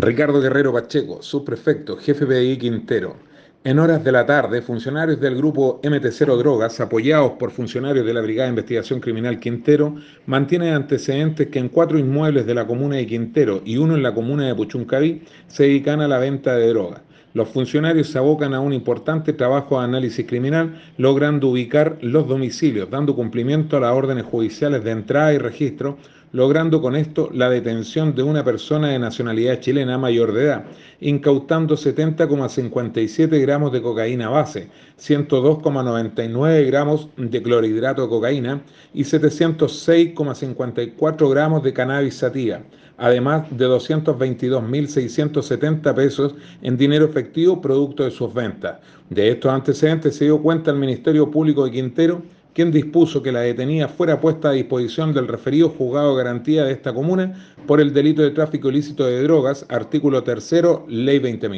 Ricardo Guerrero Pacheco, subprefecto, jefe PDI Quintero. En horas de la tarde, funcionarios del grupo MT0 Drogas, apoyados por funcionarios de la Brigada de Investigación Criminal Quintero, mantienen antecedentes que en cuatro inmuebles de la comuna de Quintero y uno en la comuna de Puchuncaví se dedican a la venta de drogas. Los funcionarios se abocan a un importante trabajo de análisis criminal, logrando ubicar los domicilios, dando cumplimiento a las órdenes judiciales de entrada y registro, logrando con esto la detención de una persona de nacionalidad chilena mayor de edad, incautando 70,57 gramos de cocaína base, 102,99 gramos de clorhidrato de cocaína y 706,54 gramos de cannabis sativa, además de 222.670 pesos en dinero efectivo producto de sus ventas. De estos antecedentes se dio cuenta el Ministerio Público de Quintero quien dispuso que la detenida fuera puesta a disposición del referido juzgado garantía de esta comuna por el delito de tráfico ilícito de drogas, artículo tercero, ley 20.000.